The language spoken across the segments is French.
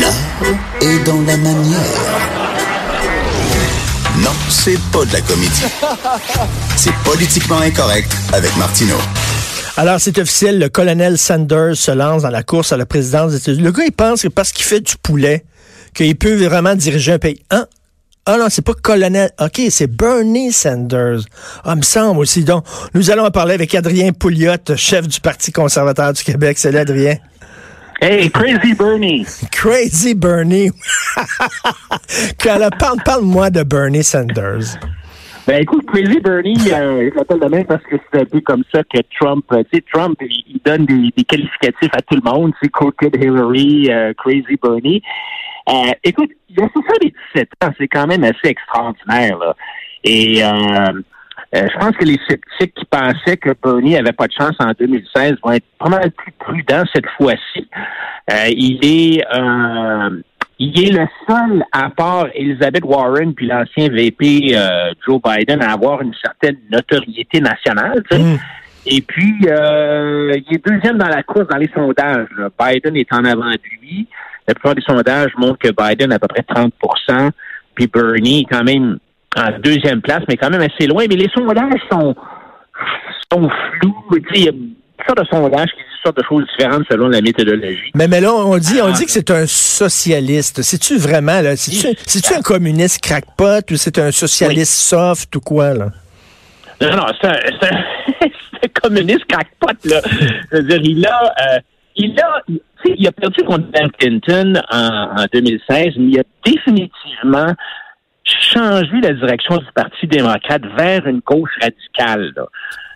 L'art est dans la manière. Non, c'est pas de la comédie. C'est politiquement incorrect avec Martineau. Alors, c'est officiel, le colonel Sanders se lance dans la course à la présidence des États-Unis. Le gars, il pense que parce qu'il fait du poulet, qu'il peut vraiment diriger un pays. Hein? Ah non, c'est pas colonel. OK, c'est Bernie Sanders. Ah, me semble aussi. Donc, nous allons en parler avec Adrien Pouliot, chef du Parti conservateur du Québec. Salut, Adrien. Hey, Crazy Bernie. Crazy Bernie. parle, parle-moi de Bernie Sanders. Ben écoute, Crazy Bernie, euh, je l'appelle de même parce que c'est un peu comme ça que Trump, euh, tu sais, Trump, il, donne des, qualificatifs à tout le monde, c'est Crooked Hillary, euh, Crazy Bernie. Euh, écoute, il a 77 ans, c'est quand même assez extraordinaire, là. Et euh, euh, je pense que les sceptiques qui pensaient que Bernie avait pas de chance en 2016 vont être pas mal plus prudents cette fois-ci. Euh, il est euh, il est le seul, à part Elizabeth Warren puis l'ancien VP Joe Biden, à avoir une certaine notoriété nationale. Mm. Et puis, il est deuxième dans la course dans les sondages. Biden est en avant de lui. La plupart des sondages montrent que Biden a à peu près 30% puis Bernie quand même en deuxième place, mais quand même assez loin. Mais les sondages sont, sont flous. Il y a toutes sortes de sondages qui disent sortes de choses différentes selon la méthodologie. Mais, mais là, on dit, on dit que c'est un socialiste. C'est-tu vraiment, là? C'est-tu un communiste crackpot ou c'est un socialiste soft ou quoi, là? Non, non, c'est un, un, communiste crackpot, là. Je veux dire, il a, euh, il a, il a perdu contre Bill Clinton en, en 2016, mais il a définitivement changer la direction du Parti démocrate vers une gauche radicale.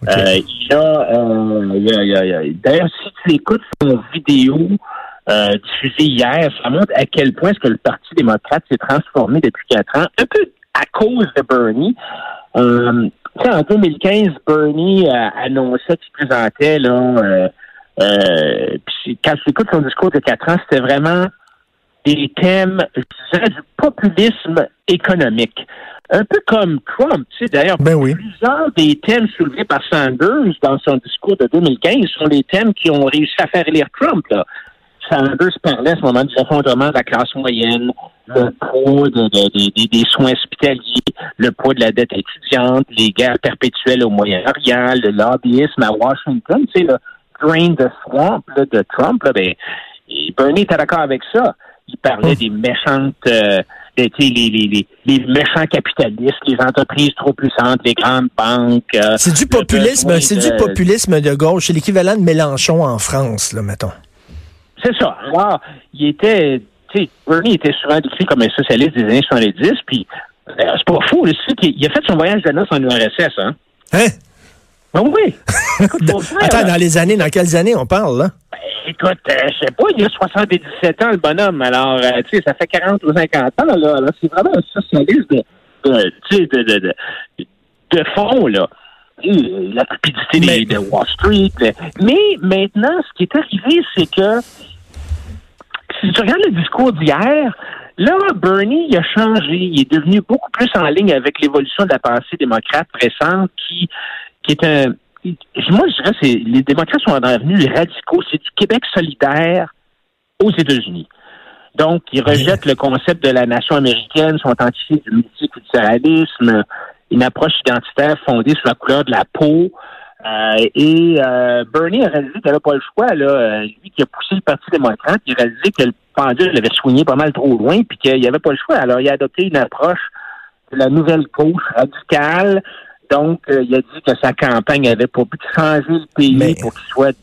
Euh, il, a, euh, d'ailleurs, si tu écoutes son vidéo euh, diffusée hier, ça montre à quel point est-ce que le Parti démocrate s'est transformé depuis quatre ans, un peu à cause de Bernie. Euh, en 2015, Bernie annonçait qu'il présentait là. Euh, puis quand tu écoutes son discours de quatre ans, c'était vraiment des thèmes, je dirais, du populisme économique. Un peu comme Trump, tu sais, d'ailleurs, ben oui. plusieurs des thèmes soulevés par Sanders dans son discours de 2015 sont les thèmes qui ont réussi à faire lire Trump. Là. Sanders parlait à ce moment du effondrement de la classe moyenne, le poids des soins hospitaliers, le poids de la dette étudiante, les guerres perpétuelles au Moyen-Orient, le lobbyisme à Washington, tu sais, le drain de swamp de Trump, là, ben, Bernie était d'accord avec ça il parlait des méchantes, euh, des, les, les, méchants capitalistes, les entreprises trop puissantes, les grandes banques. Euh, c'est du populisme, c'est du populisme de gauche. C'est l'équivalent de Mélenchon en France, là, mettons. C'est ça. Alors, il était, tu Bernie était souvent décrit comme un socialiste des années 70, puis euh, c'est pas fou, le il a fait son voyage de noces en URSS, hein? Hein? Ben oui. Attends, dans les années, dans quelles années on parle, là? Écoute, euh, je sais pas, il a 77 ans, le bonhomme. Alors, euh, tu sais, ça fait 40 ou 50 ans, là. c'est vraiment un socialiste de, de, de, de, de fond, là. La rapidité de Wall Street. Mais maintenant, ce qui est arrivé, c'est que si tu regardes le discours d'hier, là, Bernie, il a changé. Il est devenu beaucoup plus en ligne avec l'évolution de la pensée démocrate récente qui, qui est un moi, je dirais, c'est les démocrates sont devenus radicaux. C'est du Québec solidaire aux États-Unis. Donc, ils rejettent le concept de la nation américaine, sont antifiés du multiculturalisme, une approche identitaire fondée sur la couleur de la peau. Euh, et euh, Bernie a réalisé qu'il n'avait pas le choix. Là. Lui qui a poussé le Parti démocrate, il a réalisé que le pendule l'avait soigné pas mal trop loin, puis qu'il n'y avait pas le choix. Alors, il a adopté une approche de la nouvelle gauche radicale, donc, euh, il a dit que sa campagne avait pour but de changer le pays pour qu'il soit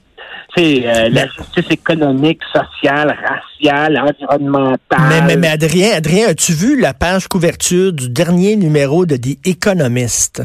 euh, la justice économique, sociale, raciale, environnementale. Mais, mais, Adrien, Adrien, as-tu vu la page couverture du dernier numéro de The Economist?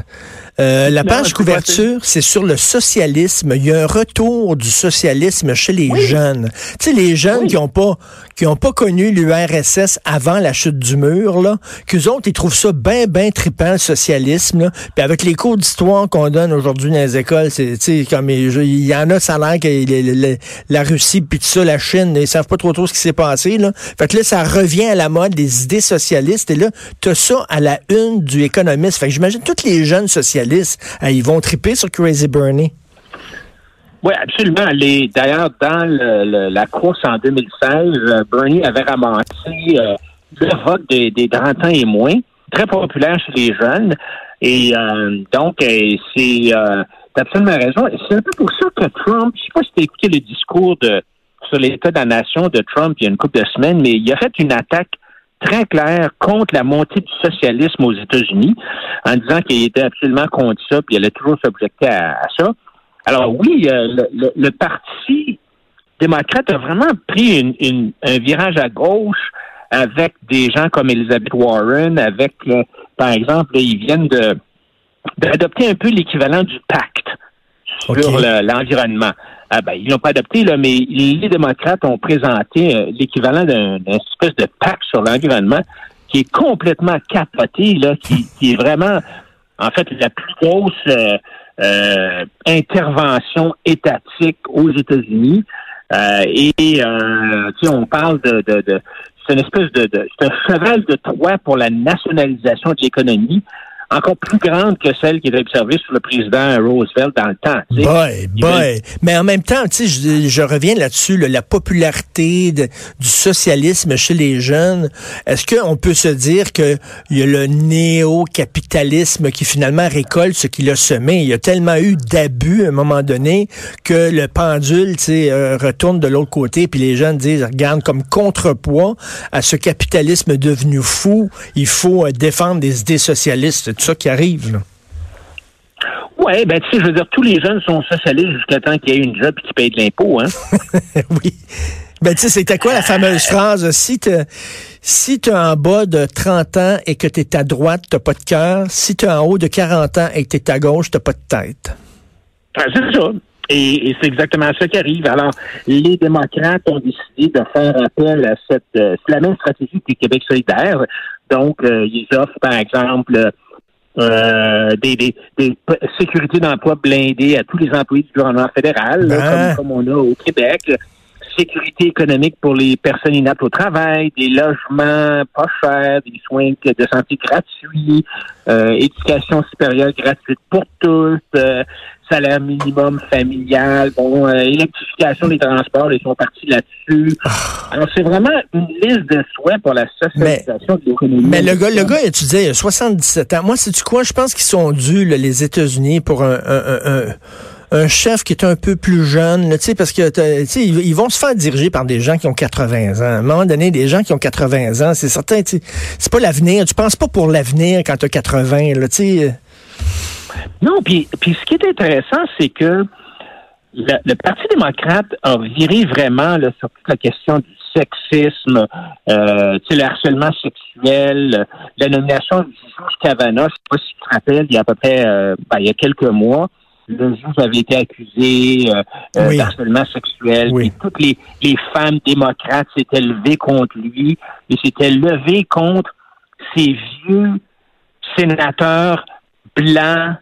Euh, la page couverture, c'est sur le socialisme. Il y a un retour du socialisme chez les jeunes. Tu sais, les jeunes qui ont pas qui ont pas connu l'URSS avant la chute du mur, là, qu'eux autres, ils trouvent ça bien, bien trippant, le socialisme. Là. Puis avec les cours d'histoire qu'on donne aujourd'hui dans les écoles, c'est comme il y en a, ça a l'air que la Russie, puis tout ça, la Chine, ils savent pas trop trop ce qui s'est passé. Là. Fait que là, ça revient à la mode des idées socialistes. Et là, tu as ça à la une du économiste. Fait que j'imagine tous les jeunes socialistes, ils vont triper sur Crazy Bernie. Oui, absolument. D'ailleurs, dans la course en 2016, Bernie avait ramassé le vote des, des 30 ans et moins, très populaire chez les jeunes. Et donc, c'est T'as absolument raison. C'est un peu pour ça que Trump, je sais pas si tu as écouté le discours de, sur l'état de la nation de Trump il y a une couple de semaines, mais il a fait une attaque très claire contre la montée du socialisme aux États-Unis en disant qu'il était absolument contre ça, puis il allait toujours s'objecter à, ça. Alors oui, euh, le, Parti démocrate a vraiment pris un virage à gauche avec des gens comme Elizabeth Warren, avec, par exemple, ils viennent de d'adopter un peu l'équivalent du pacte sur l'environnement. Ah ben, ils l'ont pas adopté, là, mais les démocrates ont présenté euh, l'équivalent d'un espèce de pacte sur l'environnement qui est complètement capoté, là, qui, est vraiment, en fait, la plus grosse euh, euh, intervention étatique aux États-Unis. et tu on parle de, de, de c'est une espèce de, de c'est un cheval de Troie pour la nationalisation de l'économie encore plus grande que celle qui est observée sur le président Roosevelt dans le temps. Boy, boy. Mais en même temps, tu sais, je, reviens là-dessus, la popularité du socialisme chez les jeunes. Est-ce qu'on peut se dire qu'il y a le néo-capitalisme qui finalement récolte ce qu'il a semé? Il y a tellement eu d'abus à un moment donné que le pendule, tu sais, euh, retourne de l'autre côté, puis les jeunes disent, regarde, comme contrepoids à ce capitalisme devenu fou, il faut euh, défendre des idées socialistes ça qui arrive. Oui, ben tu sais, je veux dire, tous les jeunes sont socialistes jusqu'à temps qu'il y ait une job et qu'ils payent de l'impôt, hein? oui. Ben, tu sais, c'était quoi la fameuse phrase? Si tu si es en bas de 30 ans et que tu es à droite, tu pas de cœur. Si tu es en haut de 40 ans et que tu es à gauche, tu pas de tête. Ben, c'est ça. Et, c'est exactement ça qui arrive. Alors, les démocrates ont décidé de faire appel à cette... Euh, c'est la même stratégie que Québec solidaire. Donc, euh, ils offrent, par exemple, euh, des, des, des, sécurités d'emploi blindées à tous les employés du gouvernement fédéral, ben. comme, on a au Québec. Sécurité économique pour les personnes inaptes au travail, des logements pas chers, des soins de santé gratuits, euh, éducation supérieure gratuite pour tous, euh, salaire minimum familial, bon, euh, électrification des transports, ils sont partis là-dessus. Ah. Alors, c'est vraiment une liste de souhaits pour la socialisation de l'économie. Mais le gars, le gars étudiait il a 77 ans. Moi, c'est-tu quoi? Je pense qu'ils sont dus, les États-Unis, pour un, un, chef qui est un peu plus jeune, tu sais, parce que ils, ils vont se faire diriger par des gens qui ont 80 ans. À un moment donné, des gens qui ont 80 ans, c'est certain, c'est pas l'avenir. Tu penses pas pour l'avenir quand tu as 80, là, tu sais. Non, puis, ce qui est intéressant, c'est que le, Parti démocrate a viré vraiment là, sur toute la question du sexisme, euh, le harcèlement sexuel, la nomination du juge Kavanaugh, je sais pas si tu te rappelles, il y a à peu près euh, ben, il y a quelques mois, le juge avait été accusé euh, euh d'harcèlement sexuel. Et toutes les, les femmes démocrates s'étaient levées contre lui et s'étaient levées contre ces vieux sénateurs blancs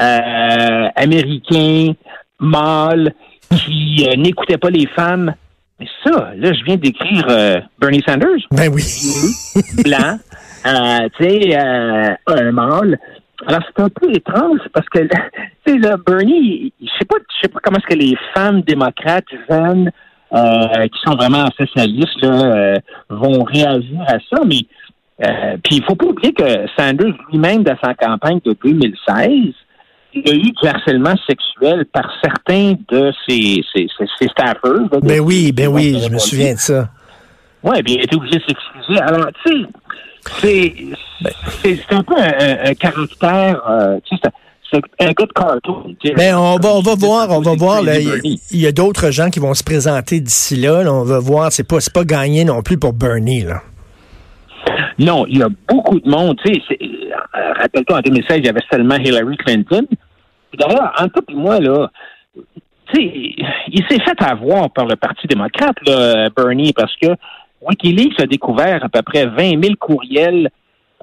euh, américains, mâles, qui euh, n'écoutaient pas les femmes. Mais ça, là, je viens d'écrire euh, Bernie Sanders. Ben oui. blanc, tu sais, un mâle. Alors, c'est un peu étrange parce que, tu sais, là, Bernie, je sais pas, je sais pas comment est-ce que les femmes démocrates jeunes qui sont vraiment socialistes là, vont réagir à ça, mais puis il faut pas oublier que Sanders lui-même, dans sa campagne de 2016, il y a eu du harcèlement sexuel par certains de ses, ses, ses, staffers. Ben oui, ben oui, je me souviens de ça. Oui, bien, il était obligé de s'excuser. Alors, tu sais, c'est un peu un, caractère, euh, tu sais, c'est un gars de cartoon. Ben, on va, on va voir, on va voir. Il y, a d'autres gens qui vont se présenter d'ici là, On va voir. C'est pas, pas gagné non plus pour Bernie. Là. Non, il y a beaucoup de monde. Tu sais, euh, rappelle-toi, en 2016, il y avait seulement Hillary Clinton. D'ailleurs, en tout et moi, là, tu sais, il s'est fait avoir par le Parti démocrate, là, Bernie, parce que Wikileaks a découvert à peu près 20 000 courriels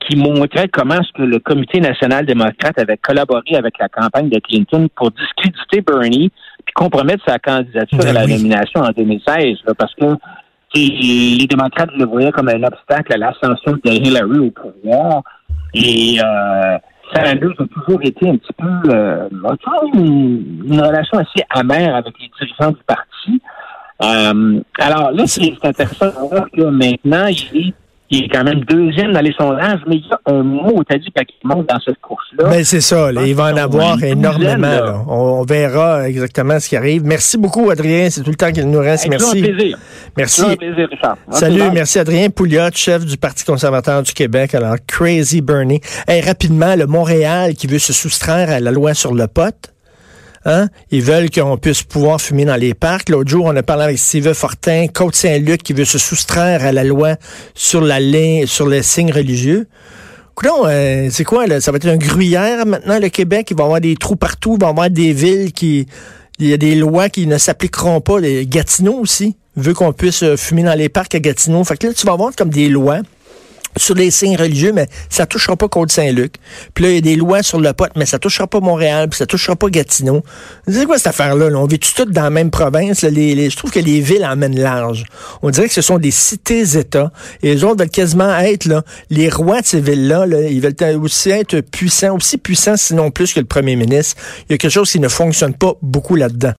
qui montraient comment est-ce que le Comité national démocrate avait collaboré avec la campagne de Clinton pour discréditer Bernie puis compromettre sa candidature ben à la nomination en 2016, parce que les démocrates le voyaient comme un obstacle à l'ascension de Hillary au pouvoir. Et euh, Sanders a toujours été un petit peu, euh, une, une, relation assez amère avec les dirigeants du parti. Euh, alors là, c'est intéressant de voir que maintenant, il est il est quand même deuxième dans les sondages, mais il y a un mot, t'as dit, qui monte dans cette course-là. Ben, c'est ça, il va en avoir énormément. Là. On, verra exactement ce qui arrive. Merci beaucoup, Adrien. C'est tout le temps qu'il nous reste. merci. Un plaisir. Merci. Un plaisir, Richard. Salut, merci Adrien Pouliot, chef du Parti conservateur du Québec. Alors, Crazy Bernie. Hey, rapidement, le Montréal qui veut se soustraire à la loi sur le pote. Hein? Ils veulent qu'on puisse pouvoir fumer dans les parcs. L'autre jour, on a parlé avec Steve Fortin, Côte-Saint-Luc, qui veut se soustraire à la loi sur la ligne, sur les signes religieux. Coudon, euh, c'est quoi, là? Ça va être un gruyère maintenant, le Québec? Il va y avoir des trous partout, il va y avoir des villes qui... Il y a des lois qui ne s'appliqueront pas. Les Gatineau aussi veut qu'on puisse euh, fumer dans les parcs à Gatineau. Fait que là, tu vas avoir comme des lois sur les signes religieux, mais ça touchera pas Côte-Saint-Luc. Puis là, il y a des lois sur le pote, mais ça touchera pas Montréal, puis ça touchera pas Gatineau. C'est quoi cette affaire-là? On vit tous dans la même province. Les, je trouve que les villes emmènent large. On dirait que ce sont des cités-États. Et les autres veulent quasiment être là, les rois de ces villes-là. ils veulent aussi être puissants, aussi puissants, sinon plus que le premier ministre. Il y a quelque chose qui ne fonctionne pas beaucoup là-dedans.